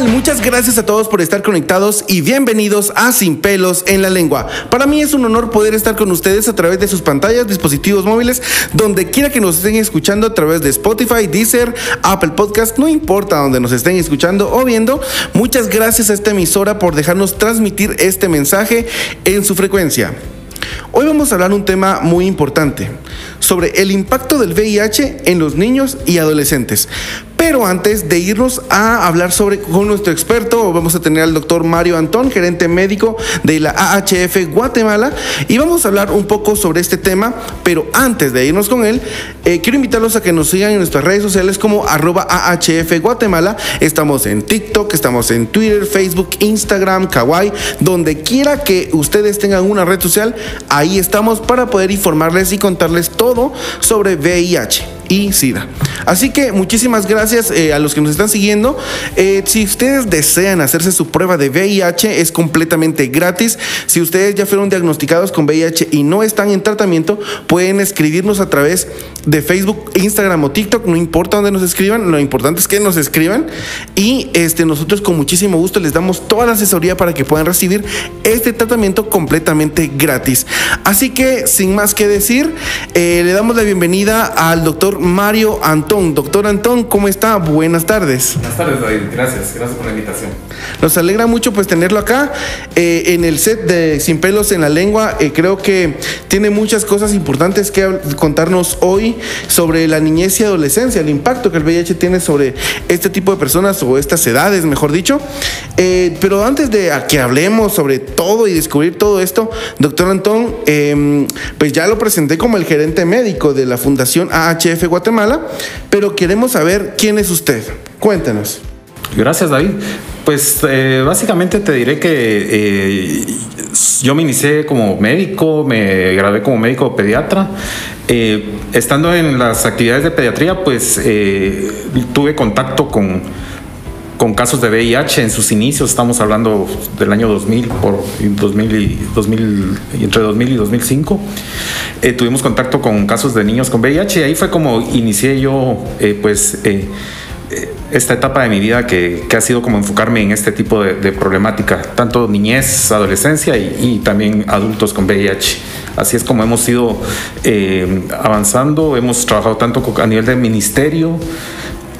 Muchas gracias a todos por estar conectados y bienvenidos a Sin pelos en la lengua. Para mí es un honor poder estar con ustedes a través de sus pantallas, dispositivos móviles, donde quiera que nos estén escuchando a través de Spotify, Deezer, Apple Podcast, no importa donde nos estén escuchando o viendo. Muchas gracias a esta emisora por dejarnos transmitir este mensaje en su frecuencia. Hoy vamos a hablar un tema muy importante sobre el impacto del VIH en los niños y adolescentes. Pero antes de irnos a hablar sobre con nuestro experto, vamos a tener al doctor Mario Antón, gerente médico de la AHF Guatemala, y vamos a hablar un poco sobre este tema. Pero antes de irnos con él, eh, quiero invitarlos a que nos sigan en nuestras redes sociales como arroba AHF Guatemala. Estamos en TikTok, estamos en Twitter, Facebook, Instagram, Kawaii, donde quiera que ustedes tengan una red social, ahí estamos para poder informarles y contarles todo sobre VIH y SIDA. Así que muchísimas gracias eh, a los que nos están siguiendo. Eh, si ustedes desean hacerse su prueba de VIH, es completamente gratis. Si ustedes ya fueron diagnosticados con VIH y no están en tratamiento, pueden escribirnos a través de Facebook, Instagram o TikTok, no importa dónde nos escriban, lo importante es que nos escriban y este, nosotros con muchísimo gusto les damos toda la asesoría para que puedan recibir este tratamiento completamente gratis. Así que sin más que decir, eh, le damos la bienvenida al doctor Mario Antón. Doctor Antón, ¿cómo está? Buenas tardes. Buenas tardes, David. Gracias. Gracias por la invitación. Nos alegra mucho pues tenerlo acá eh, en el set de Sin pelos en la lengua. Eh, creo que tiene muchas cosas importantes que contarnos hoy sobre la niñez y adolescencia, el impacto que el VIH tiene sobre este tipo de personas o estas edades, mejor dicho. Eh, pero antes de que hablemos sobre todo y descubrir todo esto, doctor Antón, em, pues ya lo presenté como el gerente médico de la Fundación AHF Guatemala, pero queremos saber quién es usted. Cuéntenos. Gracias, David. Pues eh, básicamente te diré que eh, yo me inicié como médico, me gradué como médico pediatra. Eh, estando en las actividades de pediatría, pues tuve contacto con, con casos de VIH en sus inicios, estamos hablando del año 2000, por 2000 y 2000, entre 2000 y 2005. tuvimos contacto con casos de niños con VIH y ahí fue como inicié yo, pues esta etapa de mi vida que, ha sido como enfocarme en este tipo de, problemática, tanto niñez, adolescencia y, también adultos con VIH. Así es como hemos ido eh, avanzando, hemos trabajado tanto a nivel del ministerio,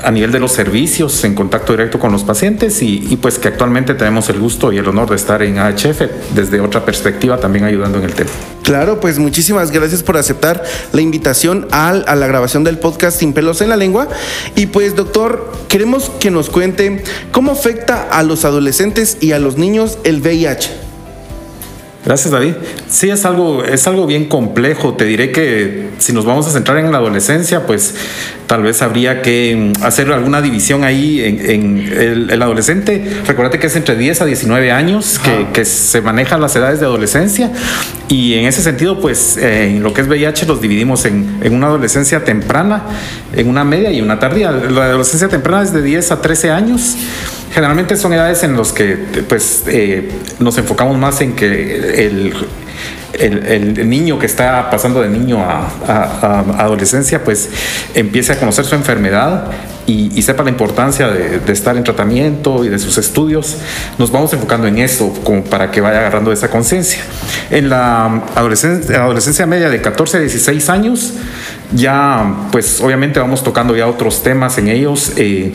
a nivel de los servicios en contacto directo con los pacientes y, pues que actualmente tenemos el gusto y el honor de estar en AHF desde otra perspectiva también ayudando en el tema. Claro, pues muchísimas gracias por aceptar la invitación a la grabación del podcast Sin pelos en la lengua. Y pues doctor, queremos que nos cuente cómo afecta a los adolescentes y a los niños el VIH. Gracias, David. Sí, es algo, es algo bien complejo. Te diré que si nos vamos a centrar en la adolescencia, pues tal vez habría que mm, hacer alguna división ahí en, el, adolescente. Recuerda que es entre 10 a 19 años que, se manejan las edades de adolescencia. Y en ese sentido, pues eh, en lo que es VIH los dividimos en, en, una adolescencia temprana, en una media y una tardía. La adolescencia temprana es de 10 a 13 años. Generalmente son edades en las que pues, eh, nos enfocamos más en que el, el, niño que está pasando de niño a, adolescencia pues empiece a conocer su enfermedad y, sepa la importancia de, estar en tratamiento y de sus estudios, nos vamos enfocando en eso como para que vaya agarrando esa conciencia. En la adolescencia, adolescencia media de 14 a 16 años, ya pues obviamente vamos tocando ya otros temas en ellos. Eh,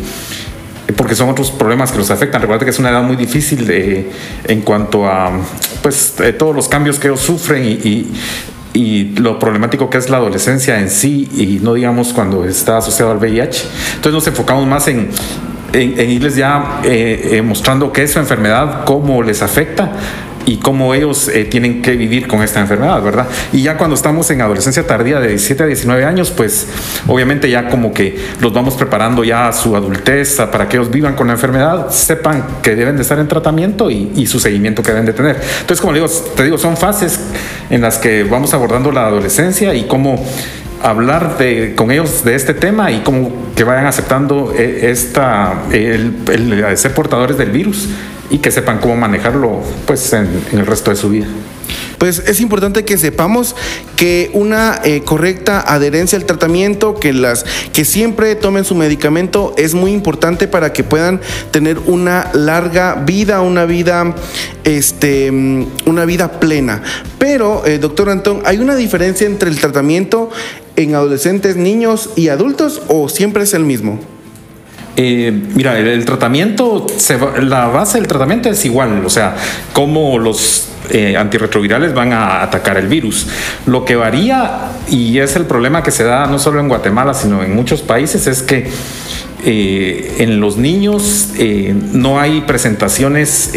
porque son otros problemas que los afectan. Recuerda que es una edad muy difícil de, en cuanto a pues, todos los cambios que ellos sufren y, y, lo problemático que es la adolescencia en sí y no digamos cuando está asociado al VIH. Entonces nos enfocamos más en, en, irles ya eh, eh, mostrando qué es su enfermedad, cómo les afecta y cómo ellos eh, tienen que vivir con esta enfermedad, ¿verdad? Y ya cuando estamos en adolescencia tardía de 17 a 19 años, pues obviamente ya como que los vamos preparando ya a su adultez para que ellos vivan con la enfermedad, sepan que deben de estar en tratamiento y, su seguimiento que deben de tener. Entonces, como digo, te digo, son fases en las que vamos abordando la adolescencia y cómo hablar de, con ellos de este tema y cómo que vayan aceptando eh, esta, el, el ser portadores del virus y que sepan cómo manejarlo pues en, el resto de su vida. Pues es importante que sepamos que una eh, correcta adherencia al tratamiento, que las que siempre tomen su medicamento es muy importante para que puedan tener una larga vida, una vida, este, mm, una vida plena. Pero, eh, doctor Antón, ¿hay una diferencia entre el tratamiento en adolescentes, niños y adultos o siempre es el mismo? Eh, mira, el, tratamiento, la base del tratamiento es igual, o sea, cómo los eh, antirretrovirales van a atacar el virus. Lo que varía, y es el problema que se da no solo en Guatemala, sino en muchos países, es que eh, en los niños no hay presentaciones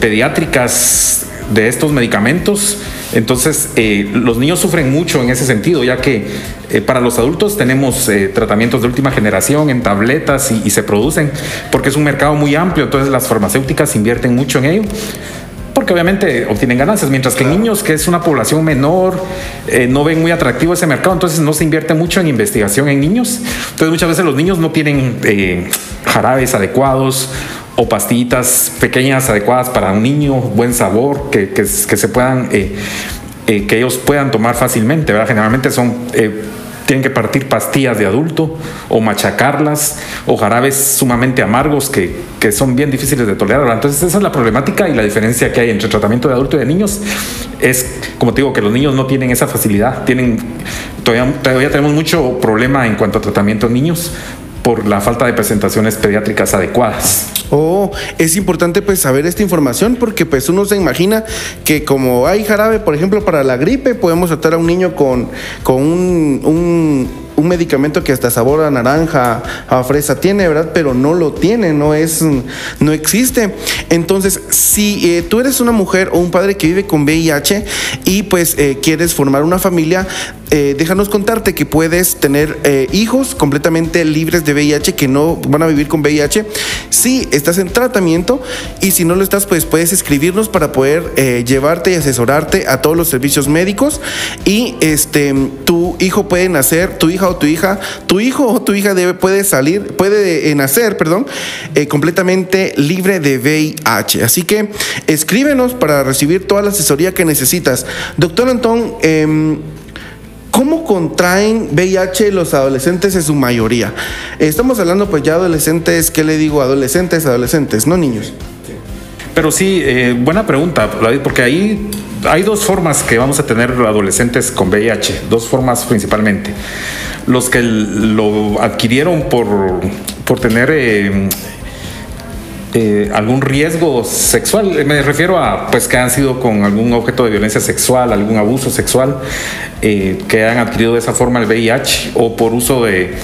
pediátricas de estos medicamentos. Entonces, los niños sufren mucho en ese sentido, ya que eh, para los adultos tenemos eh, tratamientos de última generación en tabletas y, se producen porque es un mercado muy amplio, entonces las farmacéuticas invierten mucho en ello porque obviamente obtienen ganancias, mientras que en niños, que es una población menor, eh, no ven muy atractivo ese mercado, entonces no se invierte mucho en investigación en niños. Entonces muchas veces los niños no tienen jarabes adecuados o pastillitas pequeñas adecuadas para un niño, buen sabor, que, que, se puedan... que ellos puedan tomar fácilmente, ¿verdad? Generalmente son tienen que partir pastillas de adulto o machacarlas o jarabes sumamente amargos que, que son bien difíciles de tolerar. Entonces esa es la problemática y la diferencia que hay entre tratamiento de adulto y de niños. Es, como te digo, que los niños no tienen esa facilidad. Tienen, todavía, tenemos mucho problema en cuanto a tratamiento en niños por la falta de presentaciones pediátricas adecuadas. Oh, es importante pues saber esta información porque pues uno se imagina que como hay jarabe, por ejemplo, para la gripe, podemos tratar a un niño con, con un, un un medicamento que hasta sabor a naranja, a fresa tiene, ¿verdad? Pero no lo tiene, no es, no existe. Entonces, si eh, tú eres una mujer o un padre que vive con VIH y pues eh, quieres formar una familia, eh, déjanos contarte que puedes tener hijos completamente libres de VIH que no van a vivir con VIH si estás en tratamiento y si no lo estás, pues puedes escribirnos para poder llevarte y asesorarte a todos los servicios médicos y este tu hijo puede nacer, tu hija o tu hija, tu hijo o tu hija debe, puede salir, puede eh, nacer, perdón, eh, completamente libre de VIH. Así que escríbenos para recibir toda la asesoría que necesitas. Doctor Antón, em, ¿Cómo contraen VIH los adolescentes en su mayoría? Estamos hablando pues ya adolescentes, ¿qué le digo? Adolescentes, adolescentes, no niños. Pero sí, eh, buena pregunta, porque ahí hay dos formas que vamos a tener adolescentes con VIH, dos formas principalmente los que lo adquirieron por, por tener eh, eh, algún riesgo sexual. Me refiero a pues que han sido con algún objeto de violencia sexual, algún abuso sexual, eh, que han adquirido de esa forma el VIH o por uso de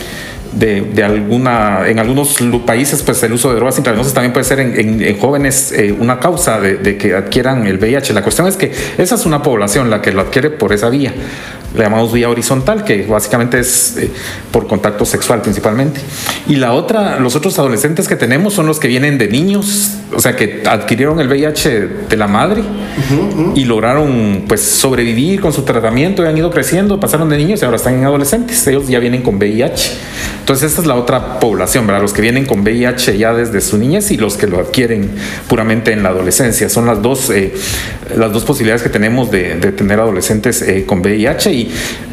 de, alguna, en algunos países, pues el uso de drogas intravenosas también puede ser en, jóvenes una causa de, de, que adquieran el VIH. La cuestión es que esa es una población la que lo adquiere por esa vía le llamamos vía horizontal, que básicamente es eh, por contacto sexual principalmente. Y la otra, los otros adolescentes que tenemos son los que vienen de niños, o sea, que adquirieron el VIH de la madre y lograron pues sobrevivir con su tratamiento y han ido creciendo, pasaron de niños y ahora están en adolescentes. Ellos ya vienen con VIH. Entonces esta es la otra población, ¿verdad? Los que vienen con VIH ya desde su niñez y los que lo adquieren puramente en la adolescencia. Son las dos, eh, las dos posibilidades que tenemos de, tener adolescentes eh, con VIH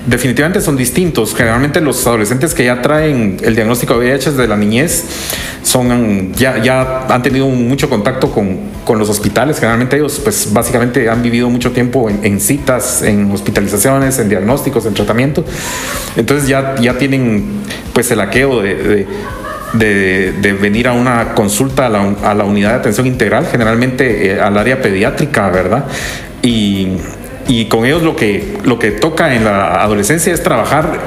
definitivamente son distintos. Generalmente los adolescentes que ya traen el diagnóstico de VIH desde la niñez son, ya, ya han tenido mucho contacto con, con los hospitales. Generalmente ellos pues básicamente han vivido mucho tiempo en, citas, en hospitalizaciones, en diagnósticos, en tratamiento. Entonces ya, ya tienen pues el aqueo de, de venir a una consulta a la, a la, unidad de atención integral, generalmente eh, al área pediátrica, ¿verdad? Y, y con ellos lo que, lo que toca en la adolescencia es trabajar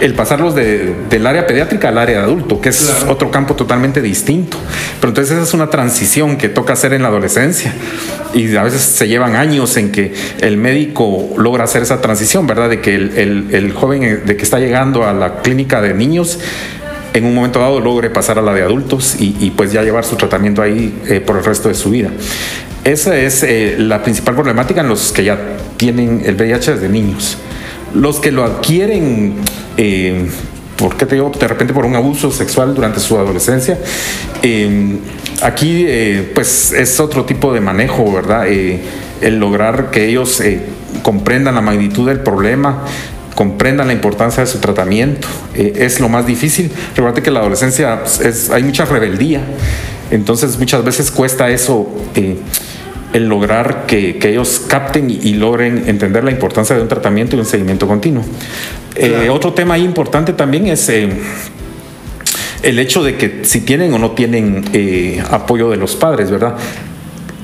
el pasarlos del área pediátrica al área de adulto, que es otro campo totalmente distinto. Pero entonces esa es una transición que toca hacer en la adolescencia y a veces se llevan años en que el médico logra hacer esa transición, ¿verdad? De que el, joven eh, de que está llegando a la clínica de niños en un momento dado logre pasar a la de adultos y, pues ya llevar su tratamiento ahí eh, por el resto de su vida. Esa es eh, la principal problemática en los que ya tienen el VIH desde niños. Los que lo adquieren, eh, ¿por qué te digo? De repente por un abuso sexual durante su adolescencia. Eh, aquí, eh, pues es otro tipo de manejo, ¿verdad? el lograr que ellos comprendan la magnitud del problema, comprendan la importancia de su tratamiento. es lo más difícil. Recuerda que la adolescencia pues, es, hay mucha rebeldía, entonces muchas veces cuesta eso el lograr que, ellos capten y, logren entender la importancia de un tratamiento y un seguimiento continuo. Eh, otro tema importante también es eh, el hecho de que si tienen o no tienen eh, apoyo de los padres, ¿verdad?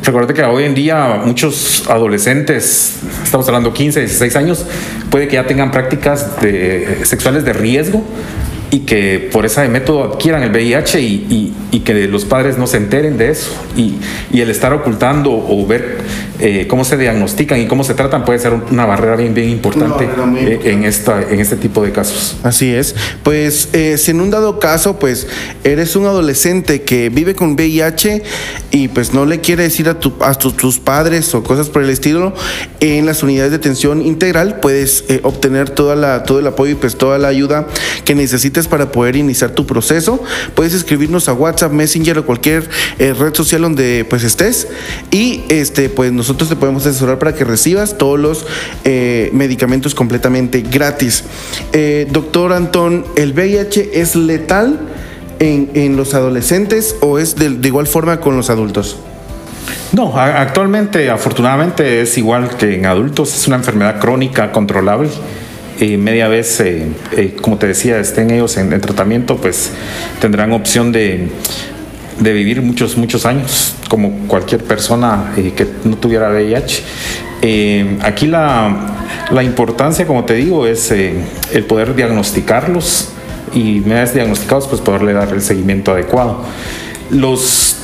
Recuerda que hoy en día muchos adolescentes, estamos hablando 15, 16 años, puede que ya tengan prácticas de, sexuales de riesgo y que por ese método adquieran el VIH y, que los padres no se enteren de eso. Y, el estar ocultando o ver eh, cómo se diagnostican y cómo se tratan puede ser una barrera bien, bien importante eh, en, esta, en este tipo de casos. Así es. Pues eh, si en un dado caso, pues eres un adolescente que vive con VIH y pues no le quiere decir a, tu, a tus padres o cosas por el estilo, en las unidades de atención integral puedes obtener toda la, todo el apoyo y pues toda la ayuda que necesites para poder iniciar tu proceso. Puedes escribirnos a WhatsApp, Messenger o cualquier red social donde pues estés y este pues nosotros nosotros te podemos asesorar para que recibas todos los eh, medicamentos completamente gratis. Eh, doctor Antón, ¿el VIH es letal en, los adolescentes o es de, igual forma con los adultos? No, actualmente afortunadamente es igual que en adultos, es una enfermedad crónica controlable. Y media vez, eh, como te decía, estén ellos en, tratamiento, pues tendrán opción de, de vivir muchos, muchos años, como cualquier persona eh, que no tuviera VIH. Eh, aquí la, la, importancia, como te digo, es eh, el poder diagnosticarlos y una vez diagnosticados, pues poderle dar el seguimiento adecuado. Los,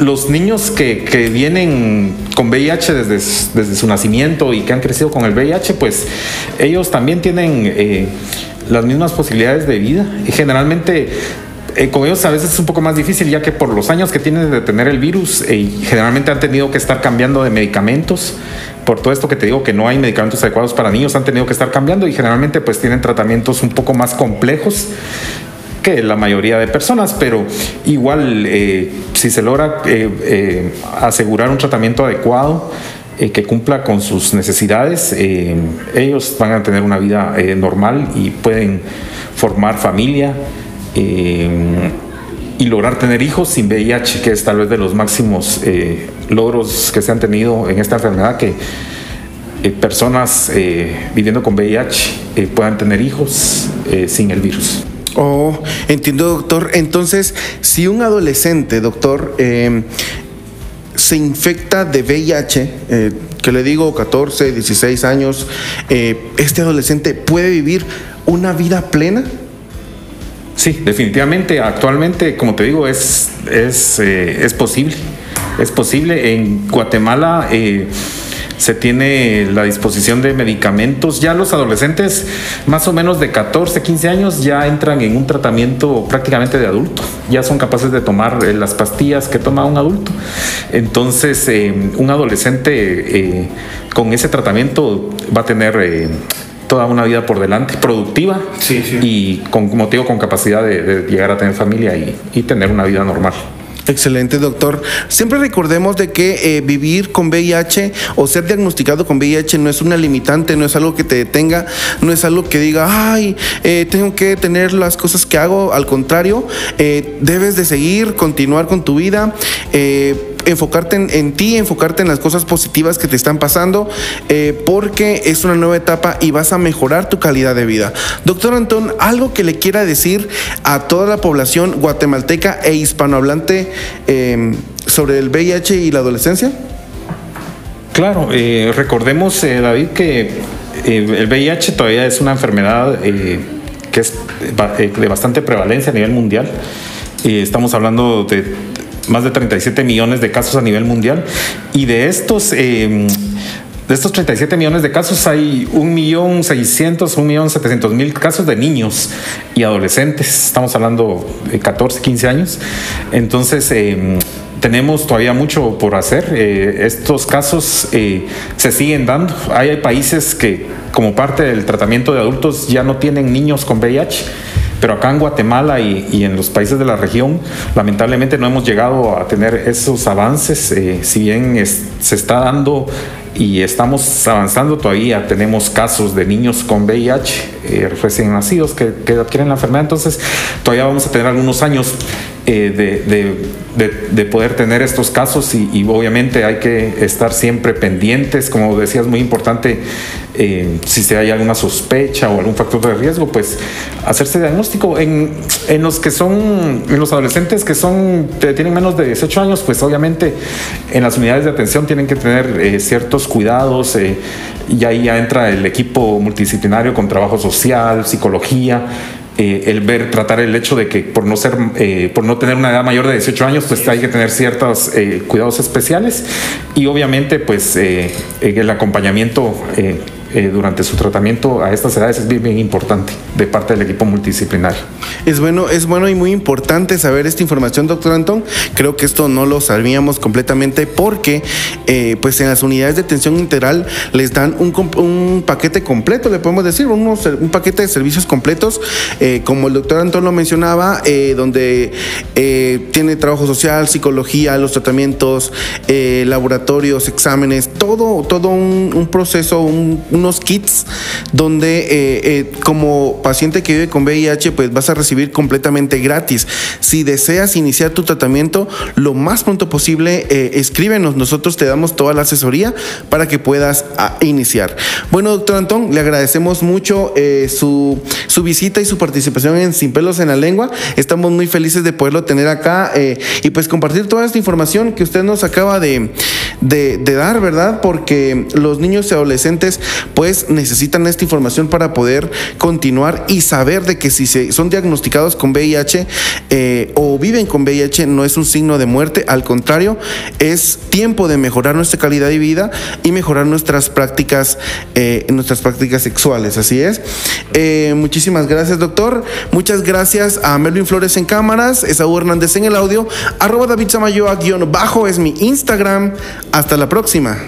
los niños que, que vienen con VIH desde, desde, su nacimiento y que han crecido con el VIH, pues ellos también tienen las mismas posibilidades de vida y generalmente eh, con ellos a veces es un poco más difícil, ya que por los años que tienen de tener el virus, eh, generalmente han tenido que estar cambiando de medicamentos. Por todo esto que te digo que no hay medicamentos adecuados para niños, han tenido que estar cambiando y generalmente pues tienen tratamientos un poco más complejos que la mayoría de personas, pero igual eh, si se logra asegurar un tratamiento adecuado, que cumpla con sus necesidades, ellos van a tener una vida normal y pueden formar familia eh, y lograr tener hijos sin VIH, que es tal vez de los máximos eh, logros que se han tenido en esta enfermedad, que eh, personas viviendo con VIH puedan tener hijos sin el virus. Oh, entiendo, doctor. Entonces, si un adolescente, doctor, se infecta de VIH, que le digo 14, 16 años, este adolescente puede vivir una vida plena? Sí, definitivamente, actualmente, como te digo, es, es, eh, es posible. Es posible. En Guatemala eh, se tiene la disposición de medicamentos. Ya los adolescentes, más o menos de 14, 15 años, ya entran en un tratamiento prácticamente de adulto. Ya son capaces de tomar eh, las pastillas que toma un adulto. Entonces, un adolescente con ese tratamiento va a tener toda una vida por delante, productiva y con, como te digo, con capacidad de, llegar a tener familia y, tener una vida normal. Excelente, doctor. Siempre recordemos de que eh, vivir con VIH o ser diagnosticado con VIH no es una limitante, no es algo que te detenga, no es algo que diga, ay, eh, tengo que tener las cosas que hago. Al contrario, eh, debes de seguir, continuar con tu vida enfocarte en, ti, enfocarte en las cosas positivas que te están pasando, eh, porque es una nueva etapa y vas a mejorar tu calidad de vida. Doctor Antón, ¿algo que le quiera decir a toda la población guatemalteca e hispanohablante em, sobre el VIH y la adolescencia? Claro, eh, recordemos, eh, David, que el VIH todavía es una enfermedad que es de bastante prevalencia a nivel mundial. estamos hablando de más de 37 millones de casos a nivel mundial. Y de estos, eh, de estos 37 millones de casos hay 1.600.000, 1.700.000 casos de niños y adolescentes. Estamos hablando de 14, 15 años. Entonces, eh, tenemos todavía mucho por hacer. Eh, estos casos se siguen dando. Hay países que, como parte del tratamiento de adultos, ya no tienen niños con VIH pero acá en Guatemala y, en los países de la región, lamentablemente no hemos llegado a tener esos avances, eh, si bien se está dando y estamos avanzando todavía. Tenemos casos de niños con VIH eh, recién nacidos que, que, adquieren la enfermedad, entonces todavía vamos a tener algunos años eh, de, de, poder tener estos casos y, obviamente hay que estar siempre pendientes, como decías, muy importante eh, si se hay alguna sospecha o algún factor de riesgo, pues hacerse diagnóstico. En, en los que son, en los adolescentes que son, tienen menos de 18 años, pues obviamente en las unidades de atención tienen que tener eh, cuidados y ahí ya entra el equipo multidisciplinario con trabajo social, psicología eh, el ver, tratar el hecho de que por no ser, eh, por no tener una edad mayor de 18 años, pues hay que tener ciertos eh, cuidados especiales. Y obviamente pues el acompañamiento eh, durante su tratamiento a estas edades es bien, importante de parte del equipo multidisciplinario. Es bueno, es bueno y muy importante saber esta información, doctor Antón. Creo que esto no lo sabíamos completamente porque eh, pues en las unidades de atención integral les dan un, un paquete completo, le podemos decir, un paquete de servicios completos, eh, como el doctor Antón lo mencionaba, donde tiene trabajo social, psicología, los tratamientos, laboratorios, exámenes, todo, todo un, proceso, un unos kits donde eh, eh, como paciente que vive con VIH pues vas a recibir completamente gratis. Si deseas iniciar tu tratamiento lo más pronto posible, eh, escríbenos, nosotros te damos toda la asesoría para que puedas ah, iniciar. Bueno, doctor Antón, le agradecemos mucho su, su, visita y su participación en Sin Pelos en la Lengua. Estamos muy felices de poderlo tener acá y pues compartir toda esta información que usted nos acaba de, de, de dar, ¿verdad? Porque los niños y adolescentes pues necesitan esta información para poder continuar y saber de que si se son diagnosticados con VIH eh, o viven con VIH no es un signo de muerte, al contrario, es tiempo de mejorar nuestra calidad de vida y mejorar nuestras prácticas, eh, nuestras prácticas sexuales, así es. Eh, muchísimas gracias, doctor. Muchas gracias a Melvin Flores en cámaras, Esaú Hernández en el audio, arroba David Samayoa guion bajo es mi Instagram. Hasta la próxima.